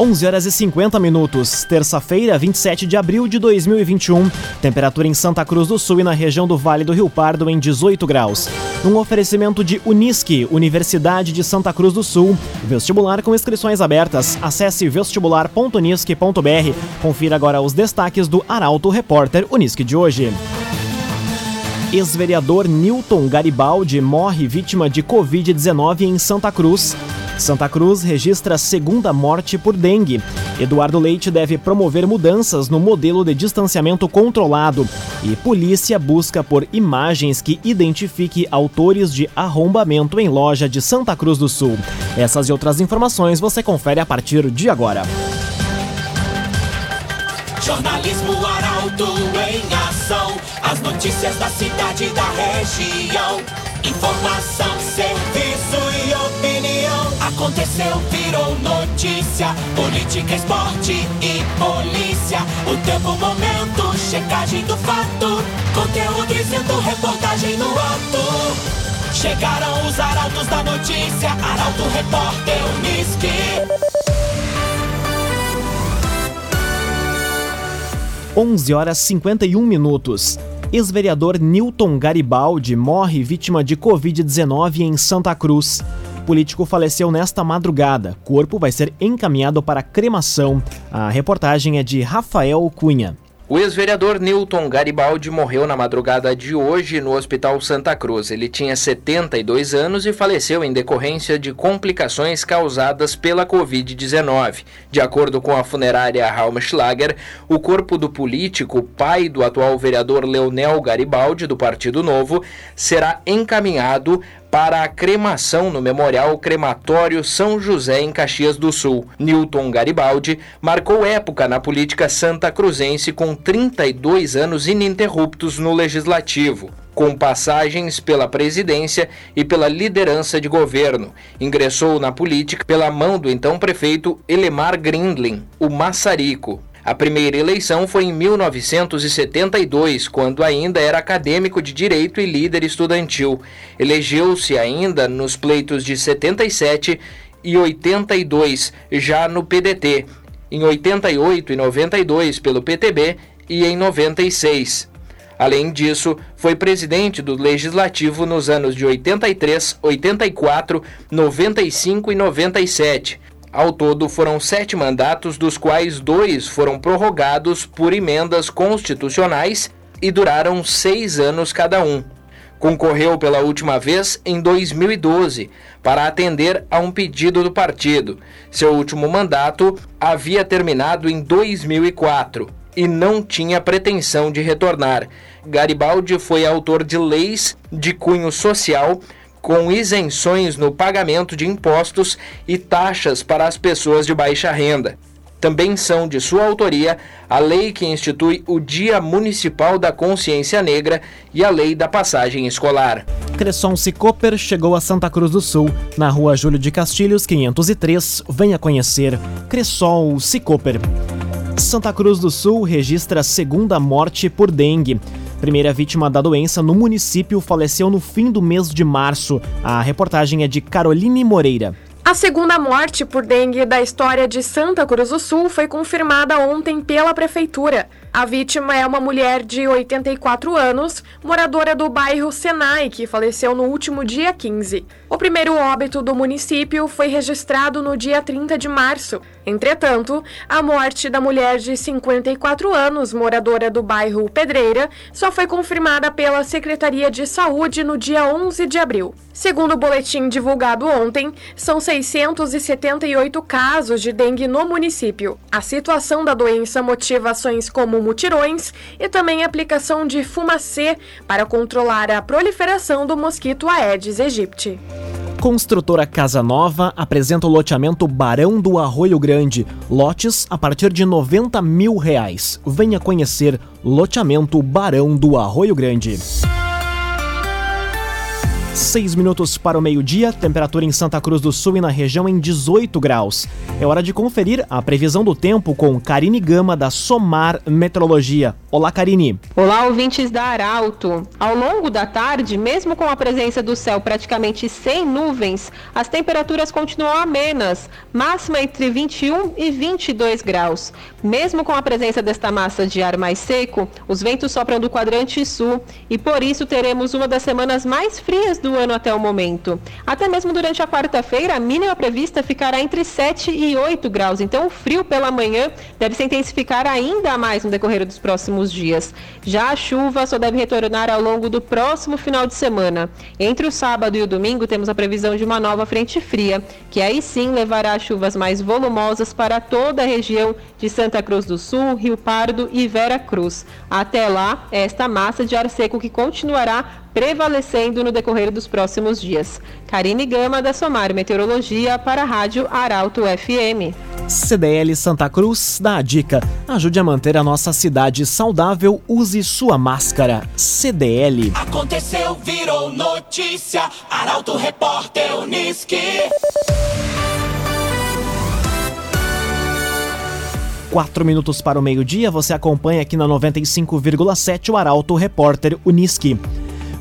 11 horas e 50 minutos, terça-feira, 27 de abril de 2021. Temperatura em Santa Cruz do Sul e na região do Vale do Rio Pardo em 18 graus. Um oferecimento de Unisque, Universidade de Santa Cruz do Sul. Vestibular com inscrições abertas. Acesse vestibular.unisque.br. Confira agora os destaques do Arauto Repórter Unisque de hoje. Ex-vereador Newton Garibaldi morre vítima de Covid-19 em Santa Cruz. Santa Cruz registra segunda morte por dengue. Eduardo Leite deve promover mudanças no modelo de distanciamento controlado. E polícia busca por imagens que identifique autores de arrombamento em loja de Santa Cruz do Sul. Essas e outras informações você confere a partir de agora. Jornalismo Arauto em ação. As notícias da cidade e da região. Informação. Aconteceu, virou notícia. Política, esporte e polícia. O tempo, momento, checagem do fato. Conteúdo dizendo, reportagem no ato. Chegaram os arautos da notícia. Arauto, repórter, Unisque. 11 horas 51 minutos. Ex-vereador Newton Garibaldi morre vítima de Covid-19 em Santa Cruz. Político faleceu nesta madrugada. Corpo vai ser encaminhado para cremação. A reportagem é de Rafael Cunha. O ex-vereador Newton Garibaldi morreu na madrugada de hoje no Hospital Santa Cruz. Ele tinha 72 anos e faleceu em decorrência de complicações causadas pela Covid-19. De acordo com a funerária Raumenschlager, o corpo do político, pai do atual vereador Leonel Garibaldi, do Partido Novo, será encaminhado para a cremação no Memorial Crematório São José em Caxias do Sul. Newton Garibaldi marcou época na política santa cruzense com 32 anos ininterruptos no legislativo com passagens pela presidência e pela liderança de governo. Ingressou na política pela mão do então prefeito Elemar Grindlin, o Massarico. A primeira eleição foi em 1972, quando ainda era acadêmico de direito e líder estudantil. Elegeu-se ainda nos pleitos de 77 e 82, já no PDT, em 88 e 92 pelo PTB e em 96. Além disso, foi presidente do Legislativo nos anos de 83, 84, 95 e 97 ao todo, foram sete mandatos, dos quais dois foram prorrogados por emendas constitucionais e duraram seis anos cada um. Concorreu pela última vez em 2012 para atender a um pedido do partido. Seu último mandato havia terminado em 2004 e não tinha pretensão de retornar. Garibaldi foi autor de leis de cunho social com isenções no pagamento de impostos e taxas para as pessoas de baixa renda. Também são de sua autoria a lei que institui o Dia Municipal da Consciência Negra e a lei da passagem escolar. Cresson Cicoper chegou a Santa Cruz do Sul, na rua Júlio de Castilhos, 503. Venha conhecer Cresson Cicoper. Santa Cruz do Sul registra a segunda morte por dengue. Primeira vítima da doença no município faleceu no fim do mês de março. A reportagem é de Caroline Moreira. A segunda morte por dengue da história de Santa Cruz do Sul foi confirmada ontem pela prefeitura. A vítima é uma mulher de 84 anos, moradora do bairro Senai, que faleceu no último dia 15. O primeiro óbito do município foi registrado no dia 30 de março. Entretanto, a morte da mulher de 54 anos, moradora do bairro Pedreira, só foi confirmada pela Secretaria de Saúde no dia 11 de abril. Segundo o boletim divulgado ontem, são 678 casos de dengue no município. A situação da doença motiva ações mutirões e também aplicação de fumacê para controlar a proliferação do mosquito Aedes aegypti. Construtora Casa Nova apresenta o loteamento Barão do Arroio Grande. Lotes a partir de 90 mil reais. Venha conhecer loteamento Barão do Arroio Grande. 6 minutos para o meio-dia, temperatura em Santa Cruz do Sul e na região em 18 graus. É hora de conferir a previsão do tempo com Karine Gama da Somar Metrologia. Olá, Karine. Olá, ouvintes da Arauto. Ao longo da tarde, mesmo com a presença do céu praticamente sem nuvens, as temperaturas continuam amenas, máxima entre 21 e 22 graus. Mesmo com a presença desta massa de ar mais seco, os ventos sopram do quadrante sul e por isso teremos uma das semanas mais frias do ano até o momento. Até mesmo durante a quarta-feira, a mínima prevista ficará entre 7 e 8 graus, então o frio pela manhã deve se intensificar ainda mais no decorrer dos próximos dias. Já a chuva só deve retornar ao longo do próximo final de semana. Entre o sábado e o domingo, temos a previsão de uma nova frente fria, que aí sim levará chuvas mais volumosas para toda a região de Santa Cruz do Sul, Rio Pardo e Vera Cruz. Até lá, esta massa de ar seco que continuará prevalecendo no decorrer dos próximos dias. Karine Gama, da Somar Meteorologia, para a Rádio Arauto FM. CDL Santa Cruz dá a dica: ajude a manter a nossa cidade saudável, use sua máscara. CDL. Aconteceu, virou notícia. Arauto Repórter Uniski. Quatro minutos para o meio-dia, você acompanha aqui na 95,7 o Arauto Repórter Uniski.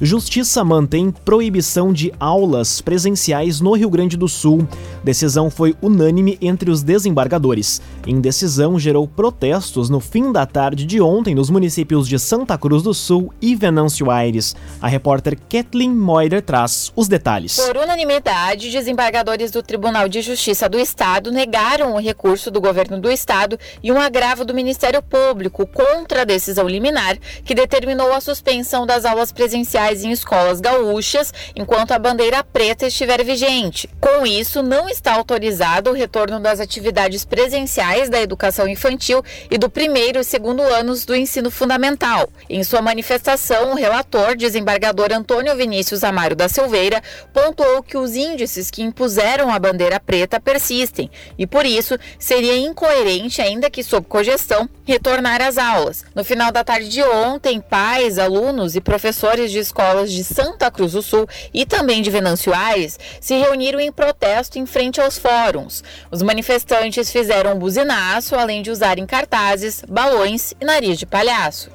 Justiça mantém proibição de aulas presenciais no Rio Grande do Sul. Decisão foi unânime entre os desembargadores. Indecisão gerou protestos no fim da tarde de ontem nos municípios de Santa Cruz do Sul e Venâncio Aires. A repórter Kathleen Moider traz os detalhes. Por unanimidade, desembargadores do Tribunal de Justiça do Estado negaram o recurso do governo do Estado e um agravo do Ministério Público contra a decisão liminar que determinou a suspensão das aulas presenciais em escolas gaúchas enquanto a bandeira preta estiver vigente. Com isso, não está autorizado o retorno das atividades presenciais da educação infantil e do primeiro e segundo anos do ensino fundamental. Em sua manifestação, o relator, desembargador Antônio Vinícius Amaro da Silveira, pontuou que os índices que impuseram a bandeira preta persistem e, por isso, seria incoerente, ainda que sob cogestão, retornar às aulas. No final da tarde de ontem, pais, alunos e professores de escolas escolas de Santa Cruz do Sul e também de Venâncio Aires se reuniram em protesto em frente aos fóruns. Os manifestantes fizeram um buzinaço, além de usarem cartazes, balões e nariz de palhaço.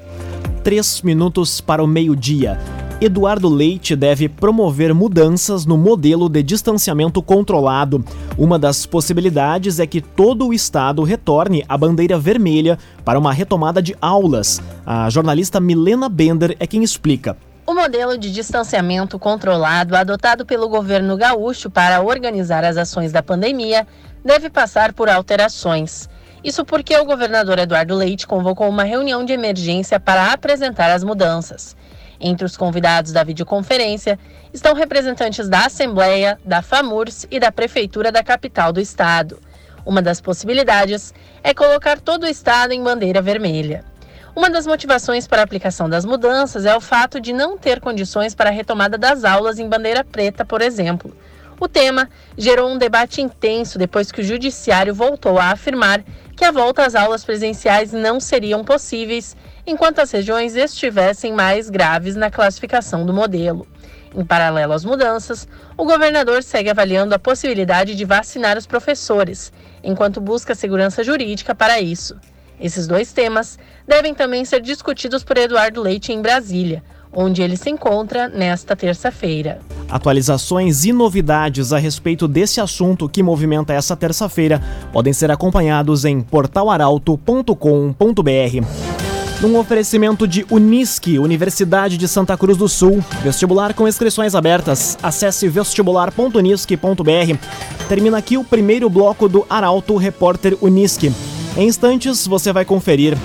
Três minutos para o meio-dia. Eduardo Leite deve promover mudanças no modelo de distanciamento controlado. Uma das possibilidades é que todo o estado retorne à bandeira vermelha para uma retomada de aulas. A jornalista Milena Bender é quem explica. O modelo de distanciamento controlado adotado pelo governo gaúcho para organizar as ações da pandemia deve passar por alterações. Isso porque o governador Eduardo Leite convocou uma reunião de emergência para apresentar as mudanças. Entre os convidados da videoconferência estão representantes da Assembleia, da FAMURS e da Prefeitura da capital do estado. Uma das possibilidades é colocar todo o estado em bandeira vermelha. Uma das motivações para a aplicação das mudanças é o fato de não ter condições para a retomada das aulas em bandeira preta, por exemplo. O tema gerou um debate intenso depois que o Judiciário voltou a afirmar que a volta às aulas presenciais não seriam possíveis enquanto as regiões estivessem mais graves na classificação do modelo. Em paralelo às mudanças, o governador segue avaliando a possibilidade de vacinar os professores, enquanto busca segurança jurídica para isso. Esses dois temas devem também ser discutidos por Eduardo Leite em Brasília, onde ele se encontra nesta terça-feira. Atualizações e novidades a respeito desse assunto que movimenta essa terça-feira podem ser acompanhados em portalaralto.com.br. Num oferecimento de Unisque, Universidade de Santa Cruz do Sul. Vestibular com inscrições abertas. Acesse vestibular.unisque.br. Termina aqui o primeiro bloco do Arauto Repórter Unisque. Em instantes você vai conferir.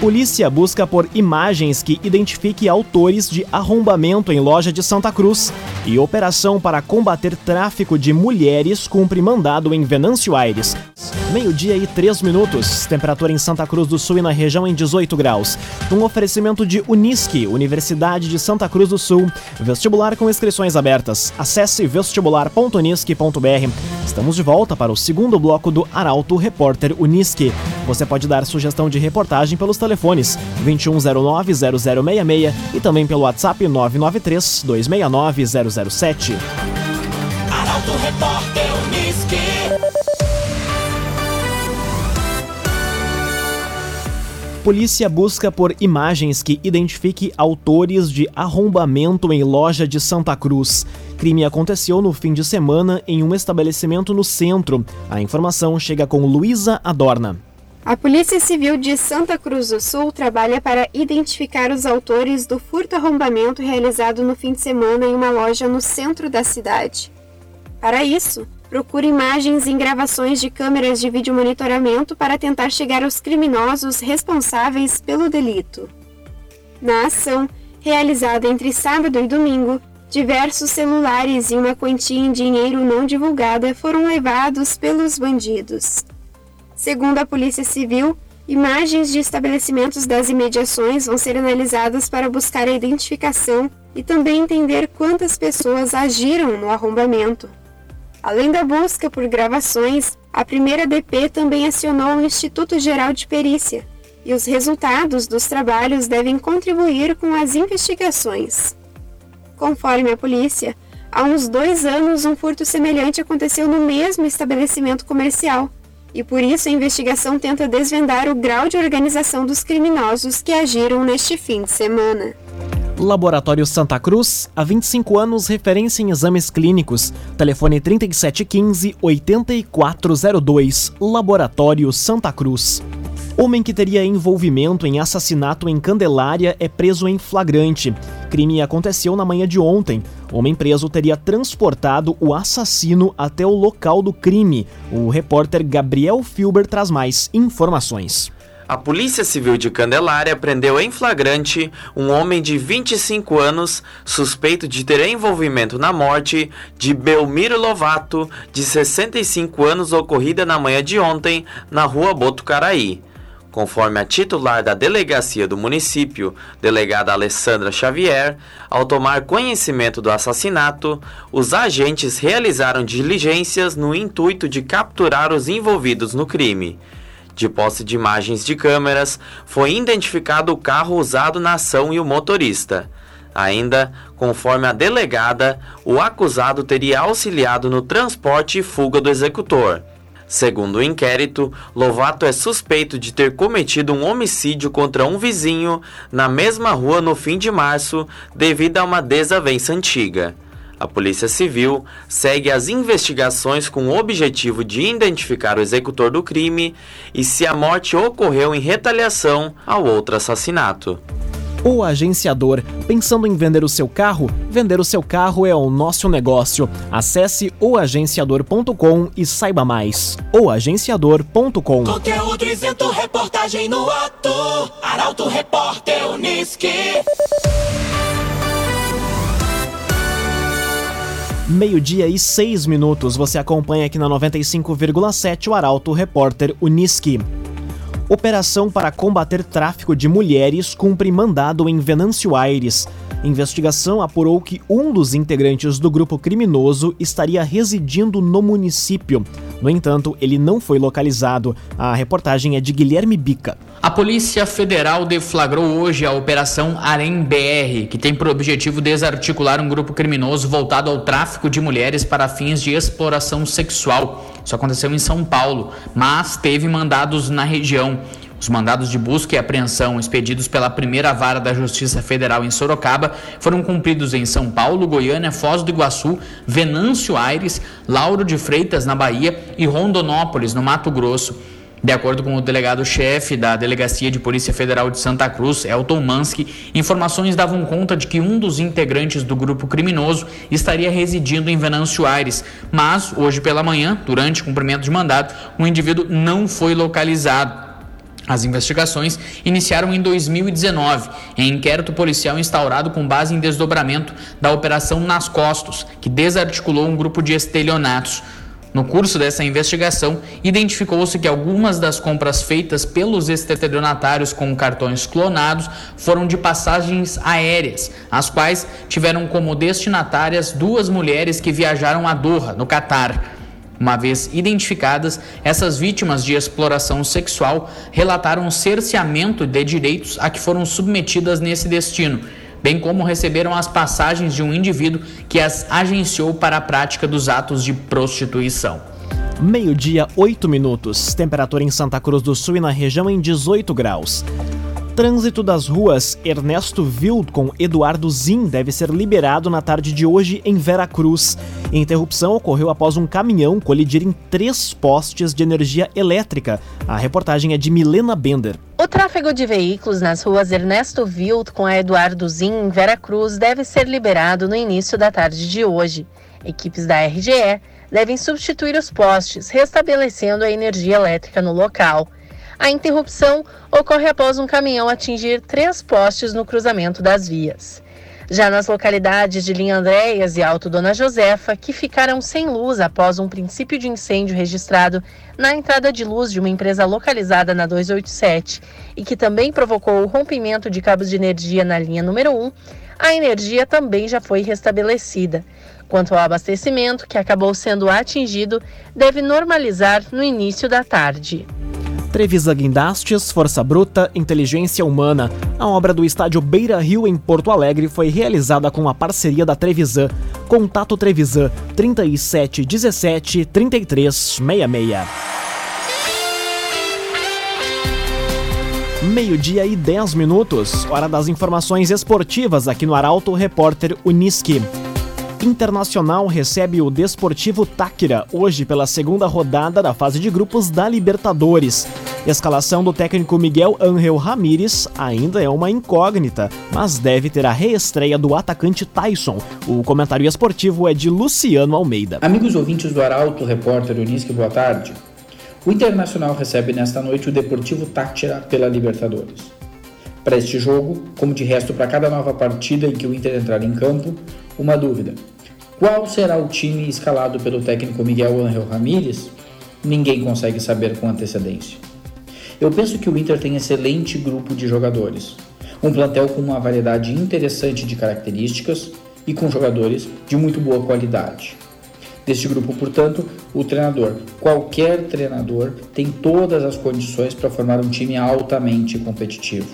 Polícia busca por imagens que identifique autores de arrombamento em loja de Santa Cruz. E operação para combater tráfico de mulheres cumpre mandado em Venâncio Aires. Meio-dia e três minutos. Temperatura em Santa Cruz do Sul e na região em 18 graus. Um oferecimento de Unisque, Universidade de Santa Cruz do Sul. Vestibular com inscrições abertas. Acesse vestibular.unisque.br. Estamos de volta para o segundo bloco do Arauto Repórter Unisque. Você pode dar sugestão de reportagem pelos telefones 2109-0066 e também pelo WhatsApp 993-269-007. Arauto Repórter Uniski. Polícia busca por imagens que identifique autores de arrombamento em loja de Santa Cruz. Crime aconteceu no fim de semana em um estabelecimento no centro. A informação chega com Luísa Adorna. A Polícia Civil de Santa Cruz do Sul trabalha para identificar os autores do furto-arrombamento realizado no fim de semana em uma loja no centro da cidade. Para isso, procura imagens e gravações de câmeras de vídeo monitoramento para tentar chegar aos criminosos responsáveis pelo delito. Na ação, realizada entre sábado e domingo, diversos celulares e uma quantia em dinheiro não divulgada foram levados pelos bandidos. Segundo a Polícia Civil, imagens de estabelecimentos das imediações vão ser analisadas para buscar a identificação e também entender quantas pessoas agiram no arrombamento. Além da busca por gravações, a primeira DP também acionou o Instituto Geral de Perícia, e os resultados dos trabalhos devem contribuir com as investigações. Conforme a polícia, há uns dois anos um furto semelhante aconteceu no mesmo estabelecimento comercial, e por isso a investigação tenta desvendar o grau de organização dos criminosos que agiram neste fim de semana. Laboratório Santa Cruz, há 25 anos, referência em exames clínicos. Telefone 3715-8402. Laboratório Santa Cruz. Homem que teria envolvimento em assassinato em Candelária é preso em flagrante. Crime aconteceu na manhã de ontem. Homem preso teria transportado o assassino até o local do crime. O repórter Gabriel Filber traz mais informações. A Polícia Civil de Candelária prendeu em flagrante um homem de 25 anos suspeito de ter envolvimento na morte de Belmiro Lovato, de 65 anos, ocorrida na manhã de ontem na rua Botucaraí. Conforme a titular da delegacia do município, delegada Alessandra Xavier, ao tomar conhecimento do assassinato, os agentes realizaram diligências no intuito de capturar os envolvidos no crime. De posse de imagens de câmeras, foi identificado o carro usado na ação e o motorista. Ainda, conforme a delegada, o acusado teria auxiliado no transporte e fuga do executor. Segundo o inquérito, Lovato é suspeito de ter cometido um homicídio contra um vizinho na mesma rua no fim de março, devido a uma desavença antiga. A Polícia Civil segue as investigações com o objetivo de identificar o executor do crime e se a morte ocorreu em retaliação ao outro assassinato. O agenciador, pensando em vender o seu carro? Vender o seu carro é o nosso negócio. Acesse oagenciador.com e saiba mais. oagenciador.com. Conteúdo isento, reportagem no ato. Arauto Repórter Uniski. Meio-dia e seis minutos. Você acompanha aqui na 95,7 o Arauto Repórter Uniski. Operação para combater tráfico de mulheres cumpre mandado em Venâncio Aires. Investigação apurou que um dos integrantes do grupo criminoso estaria residindo no município. No entanto, ele não foi localizado. A reportagem é de Guilherme Bica. A Polícia Federal deflagrou hoje a Operação Arém BR, que tem por objetivo desarticular um grupo criminoso voltado ao tráfico de mulheres para fins de exploração sexual. Isso aconteceu em São Paulo, mas teve mandados na região. Os mandados de busca e apreensão expedidos pela primeira vara da Justiça Federal em Sorocaba foram cumpridos em São Paulo, Goiânia, Foz do Iguaçu, Venâncio Aires, Lauro de Freitas, na Bahia e Rondonópolis, no Mato Grosso. De acordo com o delegado-chefe da Delegacia de Polícia Federal de Santa Cruz, Elton Mansky, informações davam conta de que um dos integrantes do grupo criminoso estaria residindo em Venâncio Aires, mas hoje pela manhã, durante cumprimento de mandado, o indivíduo não foi localizado. As investigações iniciaram em 2019, em inquérito policial instaurado com base em desdobramento da Operação Nas Costos, que desarticulou um grupo de estelionatos. No curso dessa investigação, identificou-se que algumas das compras feitas pelos estelionatários com cartões clonados foram de passagens aéreas, as quais tiveram como destinatárias duas mulheres que viajaram a Doha, no Catar. Uma vez identificadas, essas vítimas de exploração sexual relataram cerceamento de direitos a que foram submetidas nesse destino, bem como receberam as passagens de um indivíduo que as agenciou para a prática dos atos de prostituição. Meio-dia, 8 minutos. Temperatura em Santa Cruz do Sul e na região em 18 graus. Trânsito das ruas Ernesto Wild com Eduardo Zin deve ser liberado na tarde de hoje em Veracruz. A interrupção ocorreu após um caminhão colidir em três postes de energia elétrica. A reportagem é de Milena Bender. O tráfego de veículos nas ruas Ernesto Wild com a Eduardo Zin em Veracruz deve ser liberado no início da tarde de hoje. Equipes da RGE devem substituir os postes, restabelecendo a energia elétrica no local. A interrupção ocorre após um caminhão atingir três postes no cruzamento das vias. Já nas localidades de Linha Andréas e Alto Dona Josefa, que ficaram sem luz após um princípio de incêndio registrado na entrada de luz de uma empresa localizada na 287 e que também provocou o rompimento de cabos de energia na linha número 1, a energia também já foi restabelecida. Quanto ao abastecimento, que acabou sendo atingido, deve normalizar no início da tarde. Trevisa Guindastes, Força Bruta, Inteligência Humana. A obra do estádio Beira Rio em Porto Alegre foi realizada com a parceria da Trevisan. Contato Trevisan 37 17 33 66. Meio-dia e 10 minutos, hora das informações esportivas aqui no Arauto Repórter Uniski. Internacional recebe o Desportivo Táquira hoje pela segunda rodada da fase de grupos da Libertadores. Escalação do técnico Miguel Angel Ramírez ainda é uma incógnita, mas deve ter a reestreia do atacante Tyson. O comentário esportivo é de Luciano Almeida. Amigos ouvintes do Arauto, repórter Unisque, boa tarde. O Internacional recebe nesta noite o Deportivo Táchira pela Libertadores. Para este jogo, como de resto para cada nova partida em que o Inter entrar em campo, uma dúvida: qual será o time escalado pelo técnico Miguel Angel Ramírez? Ninguém consegue saber com antecedência. Eu penso que o Inter tem excelente grupo de jogadores, um plantel com uma variedade interessante de características e com jogadores de muito boa qualidade. Deste grupo, portanto, o treinador, qualquer treinador, tem todas as condições para formar um time altamente competitivo.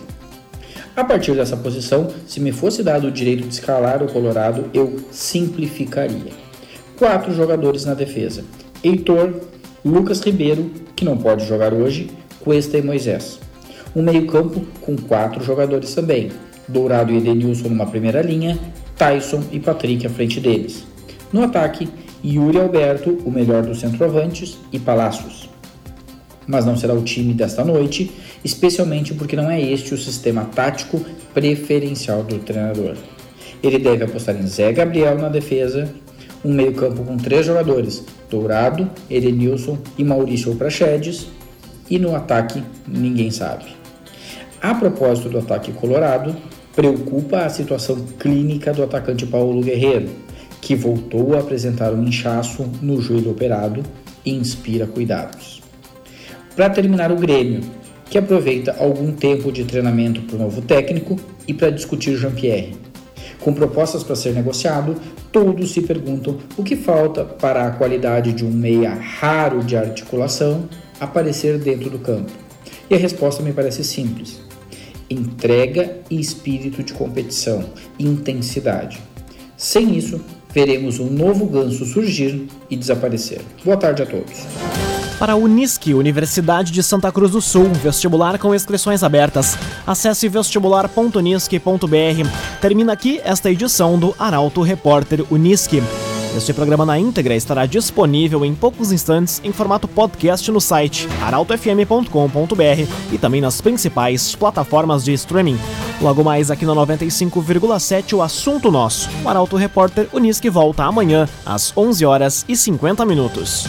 A partir dessa posição, se me fosse dado o direito de escalar o Colorado, eu simplificaria. Quatro jogadores na defesa: Heitor, Lucas Ribeiro, que não pode jogar hoje, Cuesta e Moisés. Um meio-campo com quatro jogadores também: Dourado e Edenilson numa primeira linha, Tyson e Patrick à frente deles. No ataque, Yuri Alberto, o melhor dos centroavantes, e Palacios. Mas não será o time desta noite, especialmente porque não é este o sistema tático preferencial do treinador. Ele deve apostar em Zé Gabriel na defesa, um meio-campo com três jogadores: Dourado, Edenilson e Maurício Prachedes, e no ataque ninguém sabe. A propósito do ataque colorado, preocupa a situação clínica do atacante Paulo Guerreiro, que voltou a apresentar um inchaço no joelho operado e inspira cuidados. Para terminar, o Grêmio que aproveita algum tempo de treinamento para o novo técnico e para discutir Jean-Pierre. Com propostas para ser negociado, todos se perguntam o que falta para a qualidade de um meia raro de articulação aparecer dentro do campo. E a resposta me parece simples: entrega e espírito de competição, intensidade. Sem isso, veremos um novo ganso surgir e desaparecer. Boa tarde a todos. Para a Unisque, Universidade de Santa Cruz do Sul, vestibular com inscrições abertas. Acesse vestibular.unisque.br. Termina aqui esta edição do Arauto Repórter Unisque. Este programa na íntegra estará disponível em poucos instantes em formato podcast no site arautofm.com.br e também nas principais plataformas de streaming. Logo mais aqui na 95,7 o assunto nosso. O Arauto Repórter Unisque volta amanhã às 11 horas e 50 minutos.